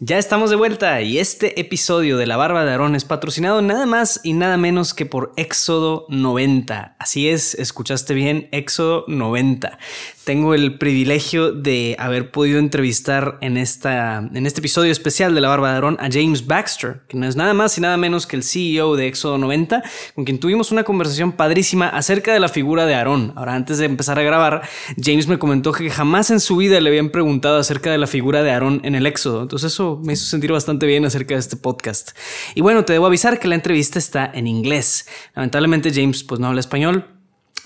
Ya estamos de vuelta y este episodio de La Barba de Aarón es patrocinado nada más y nada menos que por Éxodo 90. Así es, escuchaste bien, Éxodo 90 tengo el privilegio de haber podido entrevistar en, esta, en este episodio especial de La Barba de Aarón a James Baxter, que no es nada más y nada menos que el CEO de Éxodo 90, con quien tuvimos una conversación padrísima acerca de la figura de Aarón. Ahora, antes de empezar a grabar, James me comentó que jamás en su vida le habían preguntado acerca de la figura de Aarón en el Éxodo, entonces eso me hizo sentir bastante bien acerca de este podcast. Y bueno, te debo avisar que la entrevista está en inglés. Lamentablemente James pues no habla español,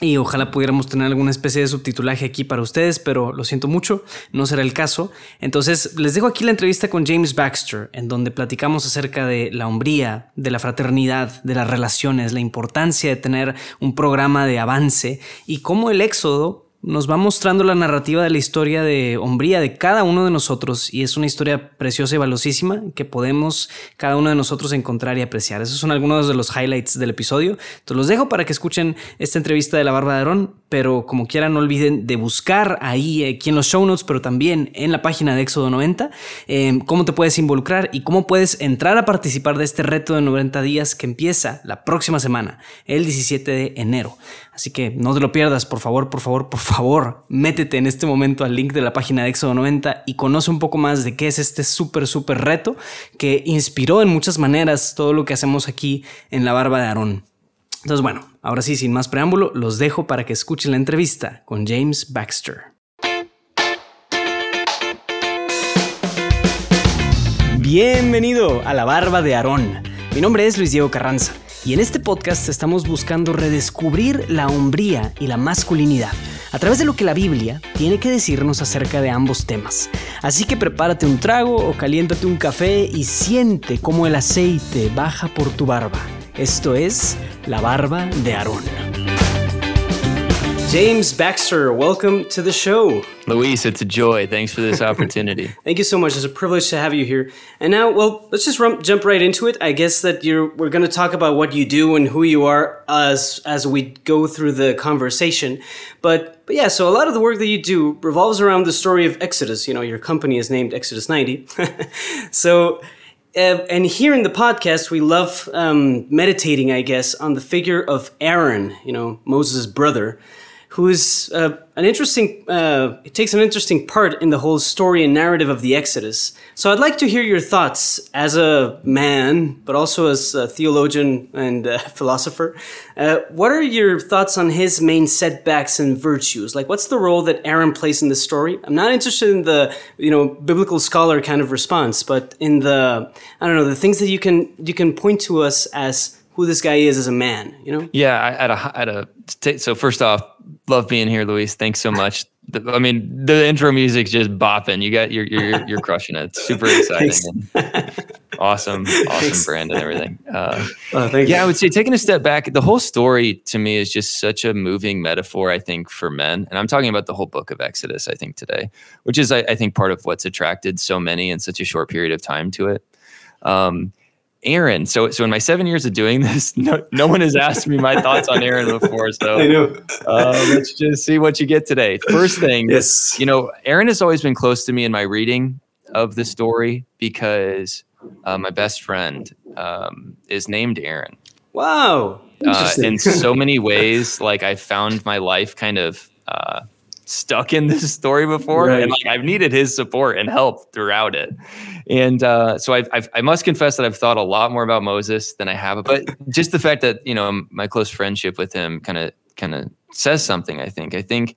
y ojalá pudiéramos tener alguna especie de subtitulaje aquí para ustedes, pero lo siento mucho, no será el caso. Entonces, les dejo aquí la entrevista con James Baxter, en donde platicamos acerca de la hombría, de la fraternidad, de las relaciones, la importancia de tener un programa de avance y cómo el éxodo nos va mostrando la narrativa de la historia de hombría de cada uno de nosotros y es una historia preciosa y valiosísima que podemos cada uno de nosotros encontrar y apreciar. Esos son algunos de los highlights del episodio. Entonces los dejo para que escuchen esta entrevista de la Barba de Aarón, pero como quieran no olviden de buscar ahí aquí en los show notes, pero también en la página de Éxodo 90, em, cómo te puedes involucrar y cómo puedes entrar a participar de este reto de 90 días que empieza la próxima semana, el 17 de enero. Así que no te lo pierdas, por favor, por favor, por favor, métete en este momento al link de la página de Éxodo 90 y conoce un poco más de qué es este súper, súper reto que inspiró en muchas maneras todo lo que hacemos aquí en la barba de Aarón. Entonces, bueno, ahora sí, sin más preámbulo, los dejo para que escuchen la entrevista con James Baxter. Bienvenido a la barba de Aarón. Mi nombre es Luis Diego Carranza y en este podcast estamos buscando redescubrir la hombría y la masculinidad a través de lo que la Biblia tiene que decirnos acerca de ambos temas. Así que prepárate un trago o caliéntate un café y siente cómo el aceite baja por tu barba. Esto es la barba de Aarón. James Baxter, welcome to the show. Luis, it's a joy. Thanks for this opportunity. Thank you so much. It's a privilege to have you here. And now, well, let's just jump right into it. I guess that you're we're going to talk about what you do and who you are as as we go through the conversation. But but yeah, so a lot of the work that you do revolves around the story of Exodus. You know, your company is named Exodus 90. so uh, and here in the podcast, we love um, meditating, I guess, on the figure of Aaron, you know, Moses' brother who is uh, an interesting, uh, it takes an interesting part in the whole story and narrative of the Exodus. So I'd like to hear your thoughts as a man, but also as a theologian and a philosopher. Uh, what are your thoughts on his main setbacks and virtues? Like, what's the role that Aaron plays in the story? I'm not interested in the, you know, biblical scholar kind of response, but in the, I don't know, the things that you can you can point to us as who this guy is as a man, you know? Yeah, I, at a at a so first off, love being here, Luis. Thanks so much. The, I mean, the intro music's just bopping. You got you're you're you're crushing it. It's super exciting. awesome, awesome Thanks. brand and everything. Uh, oh, yeah, you. I would say taking a step back, the whole story to me is just such a moving metaphor. I think for men, and I'm talking about the whole book of Exodus. I think today, which is I, I think part of what's attracted so many in such a short period of time to it. Um, Aaron. So, so in my seven years of doing this, no, no one has asked me my thoughts on Aaron before. So, Uh, let's just see what you get today. First thing, yes, you know, Aaron has always been close to me in my reading of the story because uh, my best friend um, is named Aaron. Wow. Uh, in so many ways, like I found my life kind of uh, stuck in this story before, right. and like I've needed his support and help throughout it. And uh, so I've, I've, i must confess that I've thought a lot more about Moses than I have. But just the fact that you know my close friendship with him kind of kind of says something. I think. I think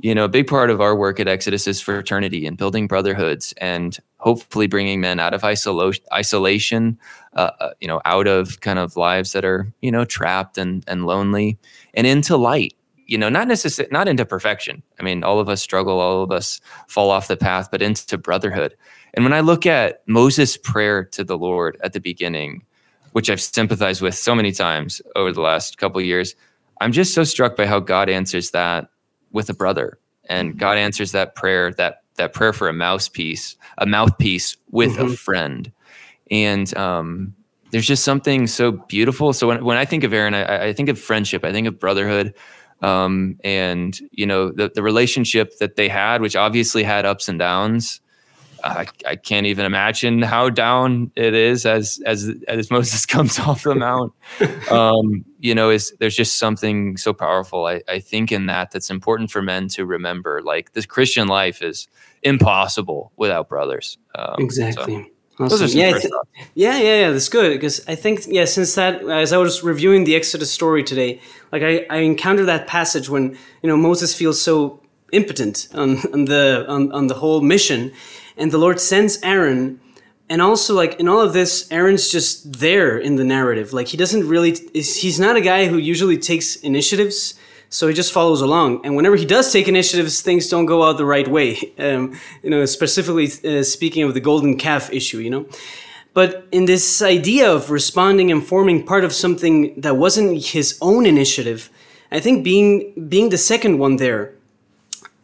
you know a big part of our work at Exodus is fraternity and building brotherhoods and hopefully bringing men out of isolation, isolation, uh, uh, you know, out of kind of lives that are you know trapped and and lonely, and into light you know, not necessarily not into perfection. I mean, all of us struggle, all of us fall off the path, but into brotherhood. And when I look at Moses' prayer to the Lord at the beginning, which I've sympathized with so many times over the last couple years, I'm just so struck by how God answers that with a brother. And mm-hmm. God answers that prayer, that that prayer for a mouthpiece, a mouthpiece with mm-hmm. a friend. And um, there's just something so beautiful. So when, when I think of Aaron, I, I think of friendship, I think of brotherhood, um, and you know the the relationship that they had, which obviously had ups and downs, I, I can't even imagine how down it is as as as Moses comes off the mount. Um, you know, is there's just something so powerful. I, I think in that that's important for men to remember. Like this Christian life is impossible without brothers. Um, exactly. So. Awesome. Yeah, th- yeah, yeah, yeah. That's good because I think yeah. Since that, as I was reviewing the Exodus story today, like I, I encountered that passage when you know Moses feels so impotent on, on the on, on the whole mission, and the Lord sends Aaron. And also, like in all of this, Aaron's just there in the narrative. Like he doesn't really, is he's not a guy who usually takes initiatives. So he just follows along. And whenever he does take initiatives, things don't go out the right way. Um, you know, specifically uh, speaking of the golden calf issue, you know. But in this idea of responding and forming part of something that wasn't his own initiative, I think being being the second one there,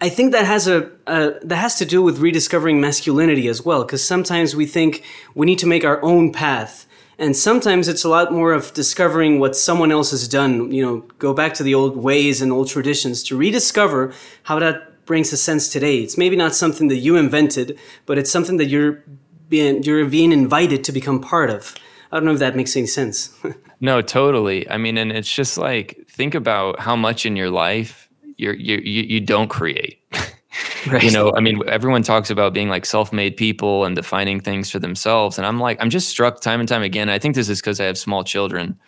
I think that has a that has to do with rediscovering masculinity as well. Because sometimes we think we need to make our own path and sometimes it's a lot more of discovering what someone else has done you know go back to the old ways and old traditions to rediscover how that brings a sense today. It's maybe not something that you invented but it's something that you're being you're being invited to become part of. I don't know if that makes any sense. No totally. I mean and it's just like think about how much in your life you're you you don't create Right. You know, I mean, everyone talks about being like self-made people and defining things for themselves, and I'm like, I'm just struck time and time again. I think this is because I have small children,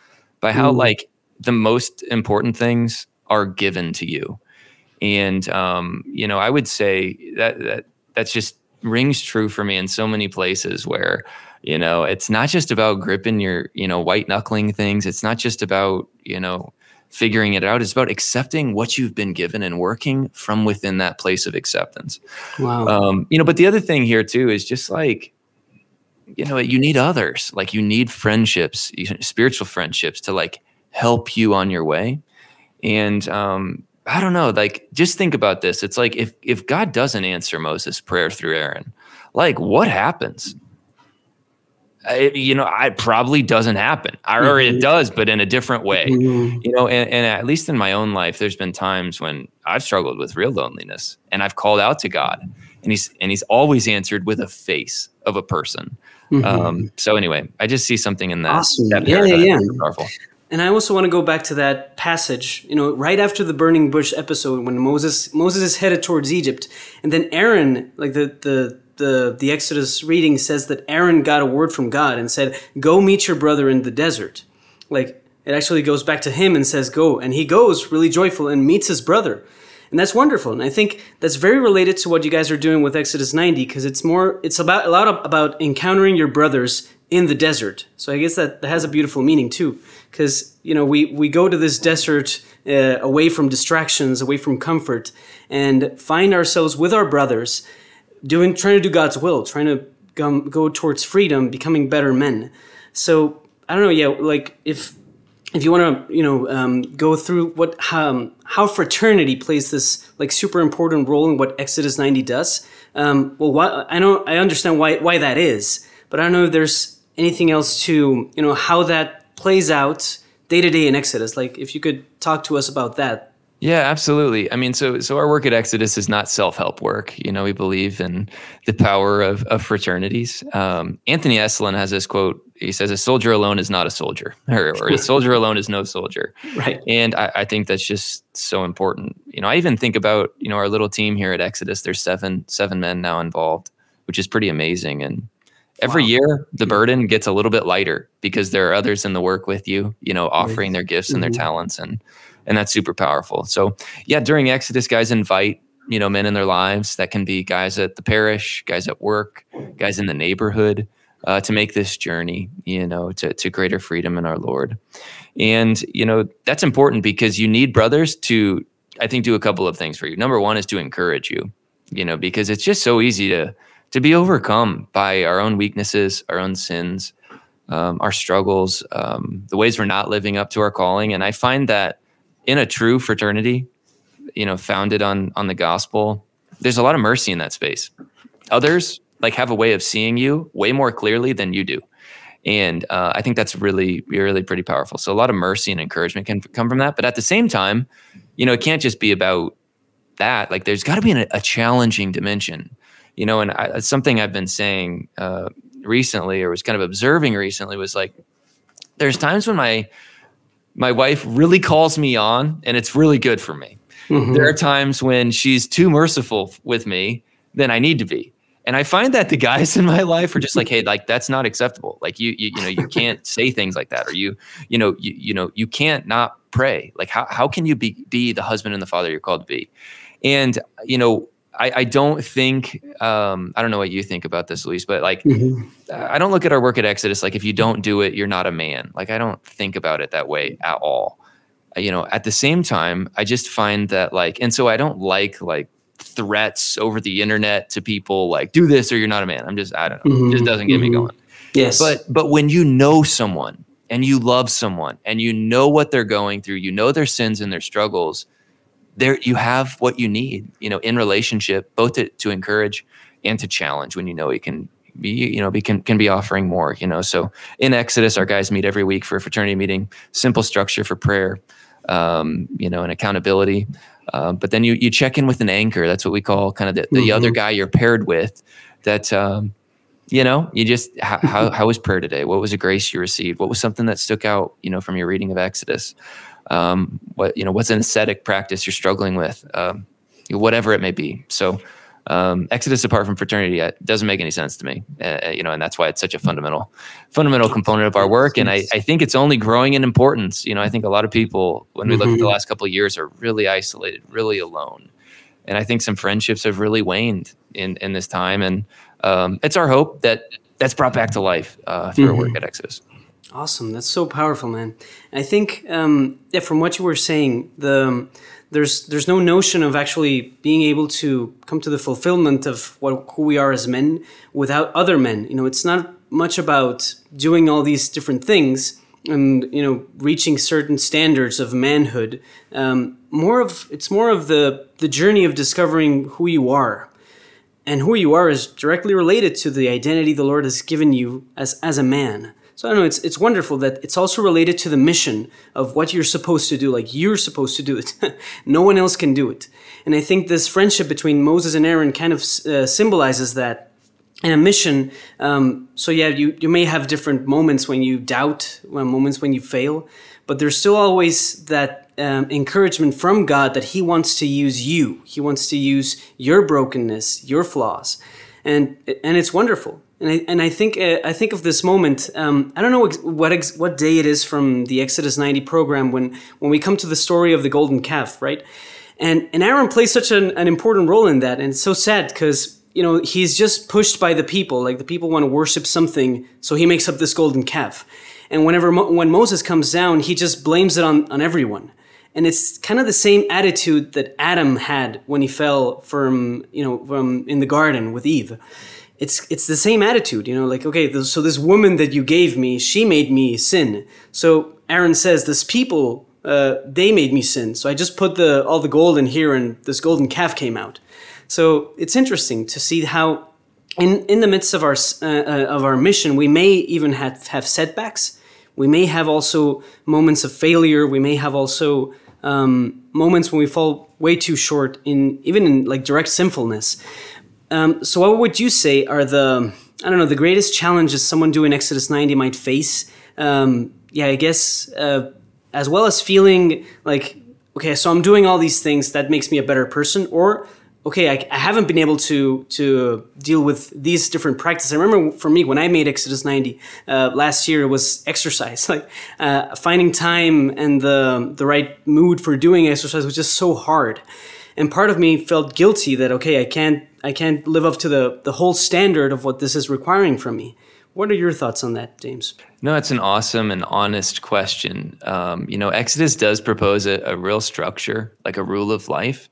by how mm. like the most important things are given to you, and um, you know, I would say that that that's just rings true for me in so many places where you know it's not just about gripping your you know white knuckling things it's not just about you know figuring it out. It's about accepting what you've been given and working from within that place of acceptance. Wow. Um, you know, but the other thing here too is just like, you know, you need others. Like you need friendships, spiritual friendships to like help you on your way. And um, I don't know, like just think about this. It's like if if God doesn't answer Moses' prayer through Aaron, like what happens? It, you know, it probably doesn't happen, or mm-hmm. it does, but in a different way. Mm-hmm. You know, and, and, at least in my own life, there's been times when I've struggled with real loneliness, and I've called out to God, and he's and he's always answered with a face of a person. Mm-hmm. Um, so anyway, I just see something in that. Awesome. That yeah, yeah, yeah. Powerful. And I also want to go back to that passage, you know, right after the burning bush episode when Moses Moses is headed towards Egypt, and then Aaron, like the the the, the Exodus reading says that Aaron got a word from God and said, Go meet your brother in the desert. Like, it actually goes back to him and says, Go. And he goes really joyful and meets his brother. And that's wonderful. And I think that's very related to what you guys are doing with Exodus 90 because it's more, it's about a lot about encountering your brothers in the desert. So I guess that, that has a beautiful meaning too. Because, you know, we, we go to this desert uh, away from distractions, away from comfort, and find ourselves with our brothers doing trying to do God's will, trying to go, towards freedom, becoming better men. So I don't know, yeah, like if if you want to, you know, um, go through what um, how fraternity plays this like super important role in what Exodus ninety does. Um, well, why, I know I understand why why that is, but I don't know if there's anything else to you know how that plays out day to day in Exodus. Like if you could talk to us about that, yeah, absolutely. I mean, so so our work at Exodus is not self help work. You know, we believe in the power of, of fraternities. Um, Anthony Esolen has this quote. He says, "A soldier alone is not a soldier, or, or a soldier alone is no soldier." Right. And I, I, think that's just so important. You know, I even think about you know our little team here at Exodus. There's seven seven men now involved, which is pretty amazing. And every wow. year, the burden gets a little bit lighter because there are others in the work with you. You know, offering their gifts and their mm-hmm. talents and and that's super powerful. So yeah, during Exodus, guys invite you know men in their lives that can be guys at the parish, guys at work, guys in the neighborhood. Uh, to make this journey, you know, to, to greater freedom in our Lord. And, you know, that's important because you need brothers to, I think, do a couple of things for you. Number one is to encourage you, you know, because it's just so easy to, to be overcome by our own weaknesses, our own sins, um, our struggles, um, the ways we're not living up to our calling. And I find that in a true fraternity, you know, founded on on the gospel, there's a lot of mercy in that space. Others like have a way of seeing you way more clearly than you do. And uh, I think that's really, really pretty powerful. So a lot of mercy and encouragement can come from that. But at the same time, you know, it can't just be about that. Like there's got to be an, a challenging dimension. you know, and I, something I've been saying uh, recently, or was kind of observing recently, was like, there's times when my my wife really calls me on, and it's really good for me. Mm-hmm. There are times when she's too merciful with me than I need to be. And I find that the guys in my life are just like, hey, like that's not acceptable. Like you, you, you know, you can't say things like that, or you, you know, you, you know, you can't not pray. Like how how can you be be the husband and the father you're called to be? And you know, I, I don't think um, I don't know what you think about this, Luis, but like mm-hmm. I don't look at our work at Exodus like if you don't do it, you're not a man. Like I don't think about it that way at all. You know, at the same time, I just find that like, and so I don't like like threats over the internet to people like do this or you're not a man. I'm just I don't know. Mm-hmm. It just doesn't get mm-hmm. me going. Yes. But but when you know someone and you love someone and you know what they're going through, you know their sins and their struggles, there you have what you need, you know, in relationship, both to, to encourage and to challenge when you know he can be, you know, be can, can be offering more, you know. So in Exodus, our guys meet every week for a fraternity meeting, simple structure for prayer, um, you know, and accountability. Uh, but then you you check in with an anchor. That's what we call kind of the, the mm-hmm. other guy you're paired with. That um, you know, you just how, how, how was prayer today? What was a grace you received? What was something that stuck out? You know, from your reading of Exodus. Um, what you know, what's an ascetic practice you're struggling with? Um, whatever it may be. So um, Exodus apart from fraternity uh, doesn't make any sense to me, uh, uh, you know, and that's why it's such a fundamental, fundamental component of our work. And I, I think it's only growing in importance. You know, I think a lot of people, when we mm-hmm. look at the mm-hmm. last couple of years, are really isolated, really alone, and I think some friendships have really waned in in this time. And um, it's our hope that that's brought back to life uh, through mm-hmm. our work at Exodus. Awesome, that's so powerful, man. I think, um, yeah, from what you were saying, the there's there's no notion of actually being able to come to the fulfillment of what who we are as men without other men. You know, it's not much about doing all these different things and you know reaching certain standards of manhood. Um, more of it's more of the the journey of discovering who you are, and who you are is directly related to the identity the Lord has given you as as a man. So I don't know. It's it's wonderful that it's also related to the mission of what you're supposed to do. Like you're supposed to do it. no one else can do it. And I think this friendship between Moses and Aaron kind of uh, symbolizes that. And a mission. Um, so yeah, you you may have different moments when you doubt, moments when you fail, but there's still always that um, encouragement from God that He wants to use you. He wants to use your brokenness, your flaws, and and it's wonderful. And I, and I think uh, I think of this moment. Um, I don't know ex- what ex- what day it is from the Exodus 90 program when when we come to the story of the golden calf, right? And and Aaron plays such an, an important role in that, and it's so sad because you know he's just pushed by the people. Like the people want to worship something, so he makes up this golden calf. And whenever Mo- when Moses comes down, he just blames it on on everyone. And it's kind of the same attitude that Adam had when he fell from you know from in the garden with Eve it's it's the same attitude, you know, like okay, so this woman that you gave me, she made me sin. So Aaron says, this people, uh, they made me sin. So I just put the all the gold in here, and this golden calf came out. So it's interesting to see how, in in the midst of our uh, uh, of our mission, we may even have have setbacks. We may have also moments of failure. We may have also um, moments when we fall way too short in even in like direct sinfulness. Um, so, what would you say are the I don't know the greatest challenges someone doing Exodus 90 might face? Um, yeah, I guess uh, as well as feeling like okay, so I'm doing all these things that makes me a better person, or okay, I, I, haven't been able to to deal with these different practices. I remember for me when I made Exodus 90 uh, last year, it was exercise. Like uh, finding time and the the right mood for doing exercise was just so hard and part of me felt guilty that okay, I can't I can't live up to the the whole standard of what this is requiring from me. What are your thoughts on that, James? No, it's an awesome and honest question. Um, you know, Exodus does propose a, a, real structure, like a rule of life,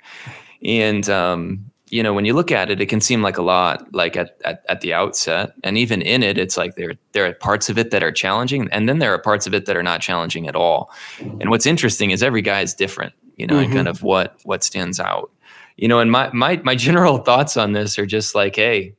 and um, you know, when you look at it, it can seem like a lot, like at, at, at the outset, and even in it, it's like there there are parts of it that are challenging, and then there are parts of it that are not challenging at all. And what's interesting is every guy is different you know, mm-hmm. and kind mm-hmm. of what what stands out. You know, and my my my general thoughts on this are just like, hey,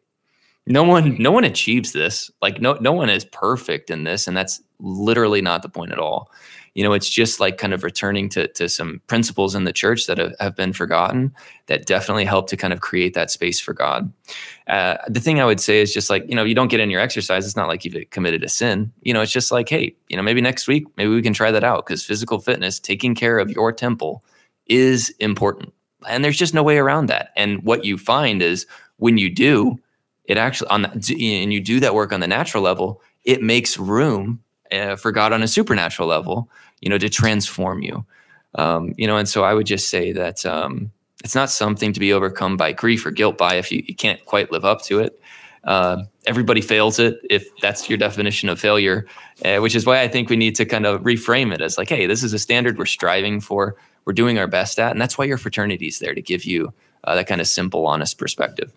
no one no one achieves this. Like no no one is perfect in this, and that's literally not the point at all. You know it's just like kind of returning to, to some principles in the church that have, have been forgotten that definitely help to kind of create that space for god. Uh, the thing i would say is just like you know you don't get in your exercise it's not like you've committed a sin. You know it's just like hey you know maybe next week maybe we can try that out because physical fitness taking care of your temple is important. And there's just no way around that. And what you find is when you do it actually on the, and you do that work on the natural level it makes room uh, for god on a supernatural level you know, to transform you. Um, you know, and so I would just say that um, it's not something to be overcome by grief or guilt by if you, you can't quite live up to it. Uh, everybody fails it if that's your definition of failure, uh, which is why I think we need to kind of reframe it as like, hey, this is a standard we're striving for, we're doing our best at, and that's why your fraternity is there to give you uh, that kind of simple, honest perspective.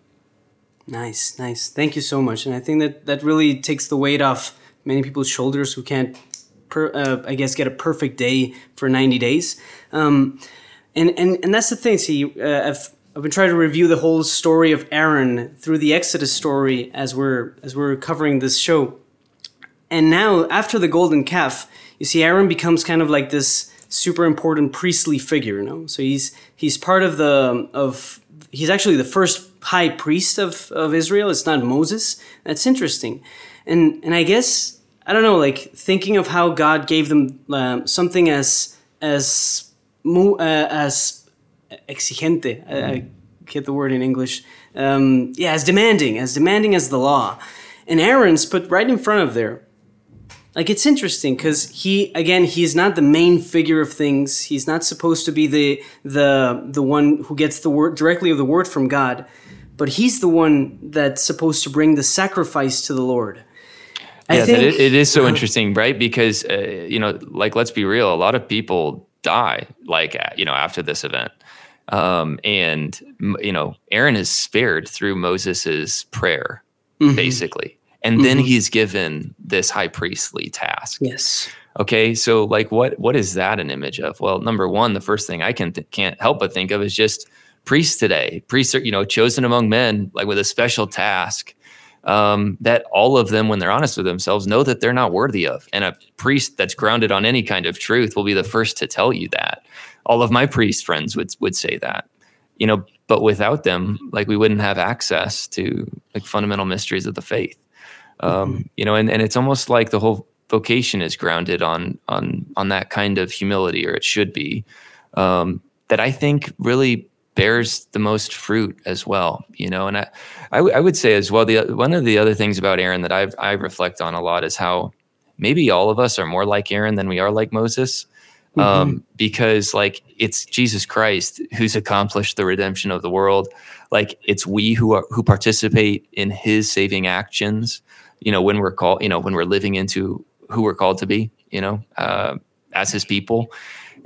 Nice, nice. Thank you so much, and I think that that really takes the weight off many people's shoulders who can't per, uh, I guess, get a perfect day for 90 days. Um, and, and, and that's the thing. See, uh, I've, I've been trying to review the whole story of Aaron through the Exodus story as we're, as we're covering this show. And now, after the golden calf, you see, Aaron becomes kind of like this super important priestly figure. You know, so he's he's part of the of he's actually the first high priest of of Israel. It's not Moses. That's interesting, and and I guess I don't know, like thinking of how God gave them um, something as as uh, as exigente. I, I, get the word in English. Um, yeah, as demanding, as demanding as the law, and Aaron's put right in front of there. Like it's interesting because he again he's not the main figure of things. He's not supposed to be the the the one who gets the word directly of the word from God, but he's the one that's supposed to bring the sacrifice to the Lord yeah, think, it, it is so uh, interesting, right? Because uh, you know, like let's be real, a lot of people die like you know after this event, um, and you know, Aaron is spared through Moses's prayer, mm-hmm. basically, and mm-hmm. then he's given this high priestly task. Yes. Okay, so like, what what is that an image of? Well, number one, the first thing I can th- can't help but think of is just priests today. Priests are you know chosen among men, like with a special task um, that all of them, when they're honest with themselves, know that they're not worthy of. And a priest that's grounded on any kind of truth will be the first to tell you that. All of my priest friends would would say that, you know. But without them, like we wouldn't have access to like fundamental mysteries of the faith. Um, mm-hmm. You know, and, and it's almost like the whole vocation is grounded on on on that kind of humility, or it should be. Um, that I think really bears the most fruit as well you know? And i I, w- I would say as well the one of the other things about aaron that i i reflect on a lot is how maybe all of us are more like aaron than we are like moses mm-hmm. um, because like it's jesus christ who's accomplished the redemption of the world. Like it's we who are who participate in his saving actions you know when we're called you know when we're living into who we're called to be you know uh, as his people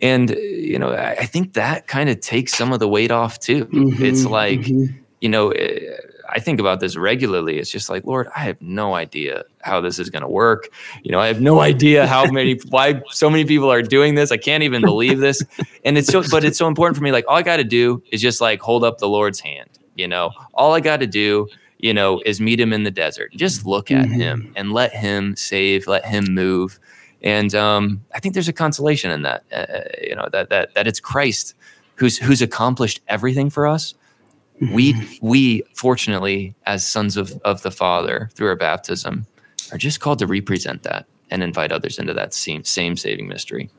and you know i, I think that kind of takes some of the weight off too. Mm-hmm, it's like mm-hmm. you know eh, i think about this regularly. It's just like lord i have no idea how this is going to work. You know i have no idea how many why so many people are doing this. I can't even believe this. And it's so but it's so important for me like all i got to do is just like hold up the lord's hand you know? All i got to do you know is meet him in the desert. Just look at mm-hmm. him and let him save let him move and um, I think there's a consolation in that. Uh, uh, you know that that that it's Christ who's who's accomplished everything for us. We we fortunately, as sons of of the Father through our baptism, are just called to represent that and invite others into that same same saving mystery.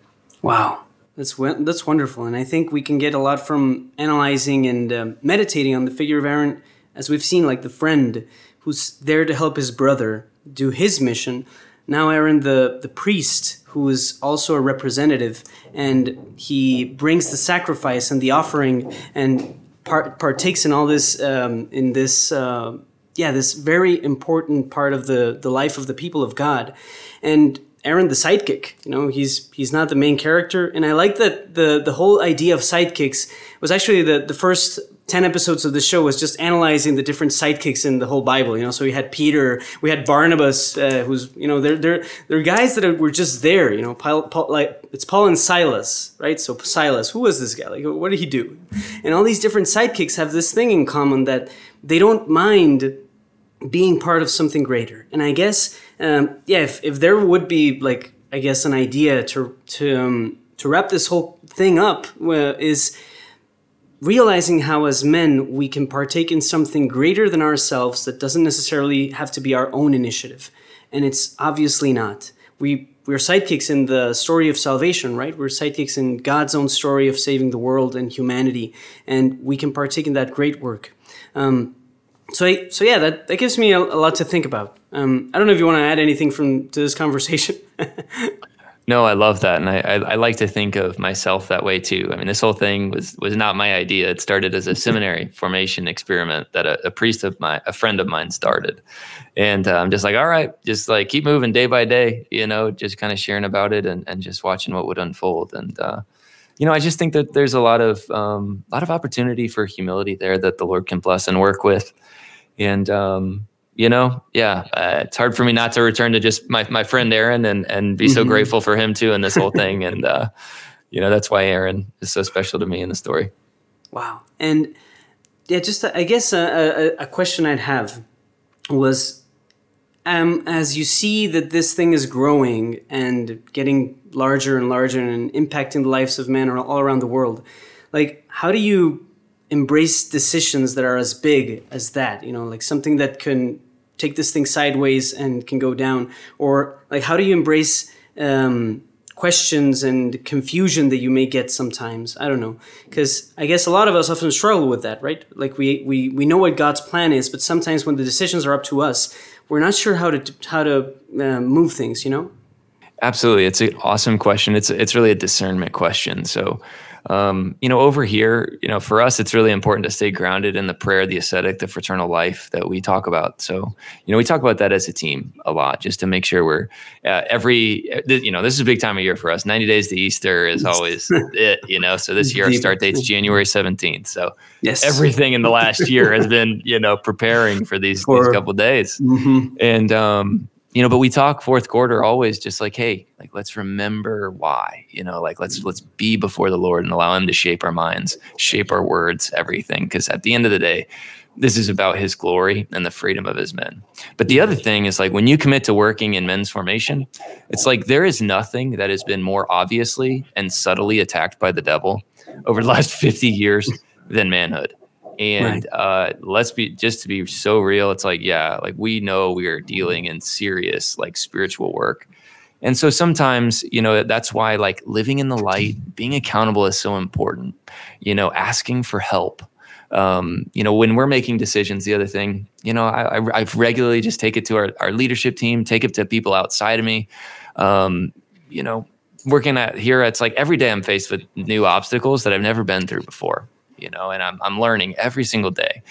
Wow. That's that's wonderful, and I think we can get a lot from analyzing and um, meditating on the figure of Aaron, as we've seen, like the friend who's there to help his brother do his mission, now Aaron, the, the priest, who is also a representative, and he brings the sacrifice and the offering and part, partakes in all this, um, in this, uh, yeah, this very important part of the, the life of the people of God. And Aaron, the sidekick, you know, he's he's not the main character, and I like that the the whole idea of sidekicks was actually the the first 10 episodes of the show was just analyzing the different sidekicks in the whole Bible, you know. So we had Peter, we had Barnabas, uh, who's, you know, they're, they're, they're guys that are, were just there, you know. Paul, Paul, like, it's Paul and Silas, right? So Silas, who was this guy? Like, what did he do? And all these different sidekicks have this thing in common that they don't mind being part of something greater. And I guess, um, yeah, if, if there would be like I guess, an idea to to um, to wrap this whole thing up uh, is realizing how as men we can partake in something greater than ourselves that doesn't necessarily have to be our own initiative. And it's obviously not. We we're sidekicks in the story of salvation right? We're sidekicks in god's own story of saving the world and humanity. And we can partake in that great work. Um, so I, so yeah that, that gives me a, a lot to think about. Um, i don't know if you want to add anything from to this conversation No, I love that, and I, I, I like to think of myself that way too. I mean, this whole thing was was not my idea. It started as a seminary formation experiment that a, a, priest of my a friend of mine started, and uh, I'm just like, all right, just like keep moving day by day, you know, just kind of sharing about it and and just watching what would unfold. And uh, you know, I just think that there's a lot of um, a lot of opportunity for humility there that the Lord can bless and work with, and um, you know, yeah, uh, it's hard for me not to return to just my, my friend Aaron and, and be so mm-hmm. grateful for him too in this whole thing. And, uh, you know, that's why Aaron is so special to me in the story. Wow. And yeah, just, I guess a, a, a question I'd have was, um, as you see that this thing is growing and getting larger and larger and impacting the lives of men all around the world, like, how do you embrace decisions that are as big as that? You know, like something that can take this thing sideways and can go down? Or like how do you embrace um, questions and confusion that you may get sometimes? I don't know. Because i guess a lot of us often struggle with that right? Like we, we we know what god's plan is but sometimes when the decisions are up to us we're not sure how to how to uh, move things you know? Absolutely. It's an awesome question. It's it's really a discernment question. So um, you know, over here, you know, for us, it's really important to stay grounded in the prayer, the ascetic, the fraternal life that we talk about. So, you know, we talk about that as a team a lot, just to make sure we're uh, every, you know, this is a big time of year for us. 90 days to Easter is always it, you know. So this year, our start date's January 17th. So yes. everything in the last year has been, you know, preparing for these, for, these couple days. Mm-hmm. And, um, you know but we talk fourth quarter always just like hey like let's remember why you know like let's let's be before the lord and allow him to shape our minds shape our words everything. Because at the end of the day this is about his glory and the freedom of his men. But the other thing is like when you commit to working in men's formation it's like there is nothing that has been more obviously and subtly attacked by the devil over the last 50 years than manhood and right. uh, let's be just to be so real, it's like, yeah, like we know we are dealing in serious like spiritual work. And so sometimes, you know, that's why like living in the light, being accountable is so important, you know, asking for help. Um, you know, when we're making decisions, the other thing, you know, I, I, I regularly just take it to our, our leadership team, take it to people outside of me. Um, you know, working at here, it's like every day I'm faced with new obstacles that I've never been through before you know, and I'm, I'm learning every single day.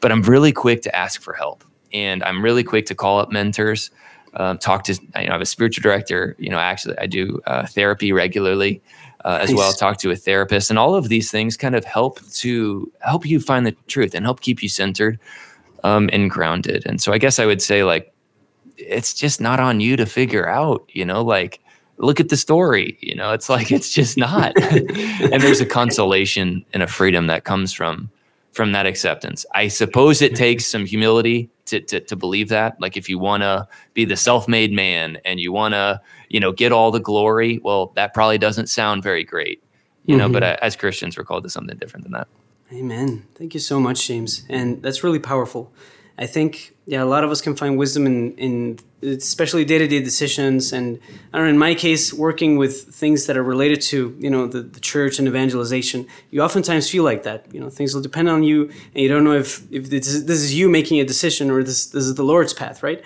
But I'm really quick to ask for help. And I'm really quick to call up mentors, um, talk to, you know, I have a spiritual director, you know, actually I do uh, therapy regularly uh, as nice. well, talk to a therapist. And all of these things kind of help to help you find the truth and help keep you centered um, and grounded. And so I guess I would say like, it's just not on you to figure out, you know, like, look at the story you know it's like it's just not. And there's a consolation and a freedom that comes from from that acceptance. I suppose it takes some humility to to, to believe that. Like if you want to be the self-made man and you want to you know get all the glory well that probably doesn't sound very great you mm-hmm. know but mm-hmm. as christians we're called to something different than that. Amen. Thank you so much james. And that's really powerful I think yeah, a lot of us can find wisdom in in especially day to day decisions, and I don't know. In my case, working with things that are related to you know the, the church and evangelization, you oftentimes feel like that. You know, things will depend on you, and you don't know if if this is, this is you making a decision or this this is the Lord's path, right?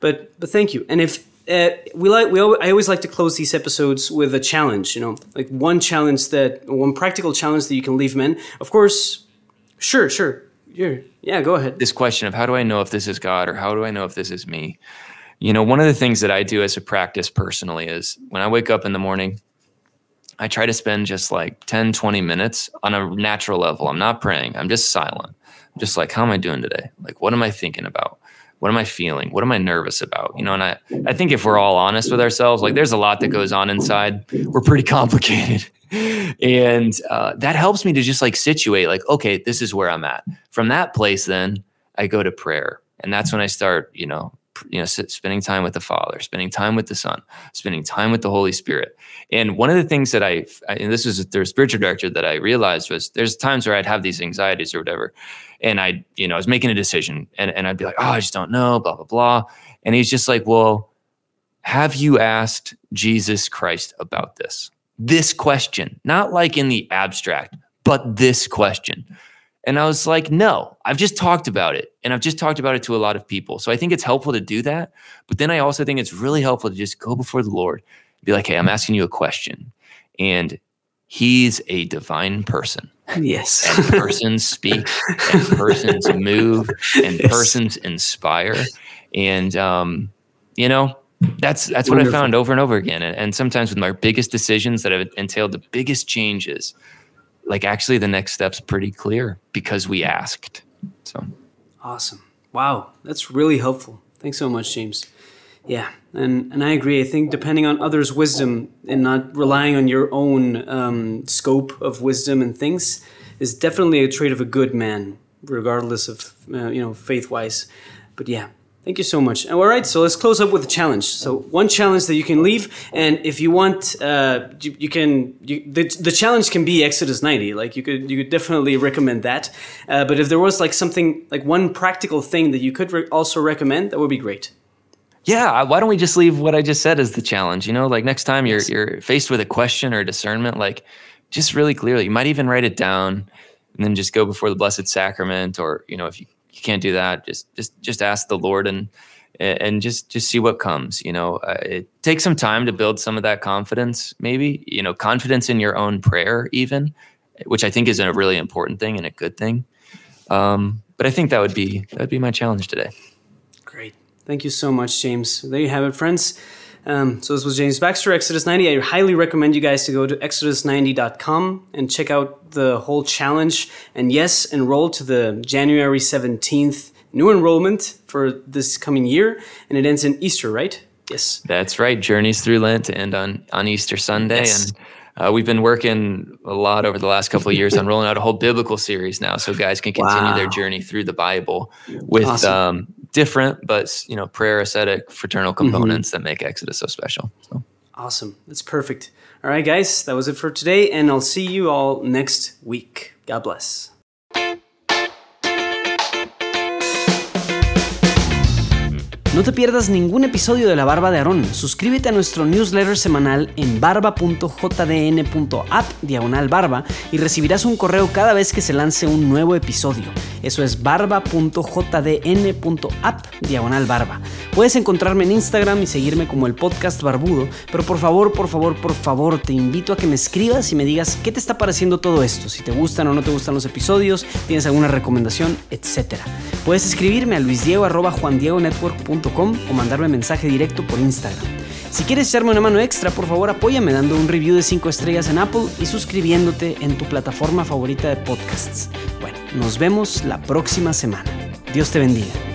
But but thank you. And if uh, we like we always, I always like to close these episodes with a challenge. You know, like one challenge that one practical challenge that you can leave men. Of course, sure, sure yeah, go ahead. This question of how do I know if this is God or how do I know if this is me? You know, one of the things that I do as a practice personally is when I wake up in the morning, I try to spend just like 10, 20 minutes on a natural level. I'm not praying, I'm just silent. I'm just like, how am I doing today? Like, what am I thinking about? What am I feeling? What am I nervous about? You know, and I, I think if we're all honest with ourselves, like there's a lot that goes on inside. We're pretty complicated and uh, that helps me to just like situate like okay this is where i'm at. From that place then i go to prayer. And that's when i start you know you know spending time with the father spending time with the son spending time with the holy spirit. And one of the things that i and this was their spiritual director that i realized was there's times where i'd have these anxieties or whatever and i you know i was making a decision and, and i'd be like oh i just don't know blah blah blah. And he's just like well have you asked jesus christ about this this question not like in the abstract but this question and I was like, no, I've just talked about it. And I've just talked about it to a lot of people. So I think it's helpful to do that. But then I also think it's really helpful to just go before the Lord, be like, hey, I'm asking you a question. And he's a divine person. Yes. and persons speak, and persons move, and yes. persons inspire. And, um, you know, that's that's Wonderful. what I found over and over again. And, and sometimes with my biggest decisions that have entailed the biggest changes, like actually the next step's pretty clear because we asked. So awesome. Wow, that's really helpful. Thanks so much, James. Yeah, and, and I agree. I think depending on others' wisdom and not relying on your own um, scope of wisdom and things is definitely a trait of a good man, regardless of uh, you know faith wise. But yeah, Thank you so much. All right, so let's close up with a challenge. So one challenge that you can leave, and if you want, uh, you, you, can. You, the, the challenge can be Exodus 90. Like you could, you could definitely recommend that. Uh, but if there was like something, like one practical thing that you could re- also recommend, that would be great. Yeah, why don't we just leave what I just said as the challenge? You know, like next time you're you're faced with a question or a discernment, like just really clearly, you might even write it down and then just go before the Blessed Sacrament, or you know, if you you can't do that. Just just just ask the Lord and and just just see what comes. You know, uh, it takes some time to build some of that confidence. Maybe you know, confidence in your own prayer, even, which I think is a really important thing and a good thing. Um, but I think that would be that would be my challenge today. Great, thank you so much, James. There you have it, friends. Um, so this was James Baxter, Exodus 90. I highly recommend you guys to go to exodus90.com and check out the whole challenge. And yes, enroll to the January 17th new enrollment for this coming year. And it ends in Easter, right? Yes. That's right. Journeys through Lent and on, on Easter Sunday. Yes. And uh, we've been working a lot over the last couple of years on rolling out a whole biblical series now, so guys can continue wow. their journey through the Bible with awesome. um, different, but you know, prayer, ascetic, fraternal mm-hmm. components mm-hmm. that make Exodus so special. So. Awesome, that's perfect. All right, guys, that was it for today, and I'll see you all next week. God bless. No te pierdas ningún episodio de La Barba de Aarón. Suscríbete a nuestro newsletter semanal en barba.jdn.app diagonal barba y recibirás un correo cada vez que se lance un nuevo episodio. Eso es barba.jdn.app diagonal barba. Puedes encontrarme en Instagram y seguirme como el podcast barbudo, pero por favor, por favor, por favor, te invito a que me escribas y me digas qué te está pareciendo todo esto, si te gustan o no te gustan los episodios, tienes alguna recomendación, etc. Puedes escribirme a luisdiego.juandiegonetwork.com o mandarme mensaje directo por Instagram. Si quieres echarme una mano extra, por favor apóyame dando un review de 5 estrellas en Apple y suscribiéndote en tu plataforma favorita de podcasts. Bueno, nos vemos la próxima semana. Dios te bendiga.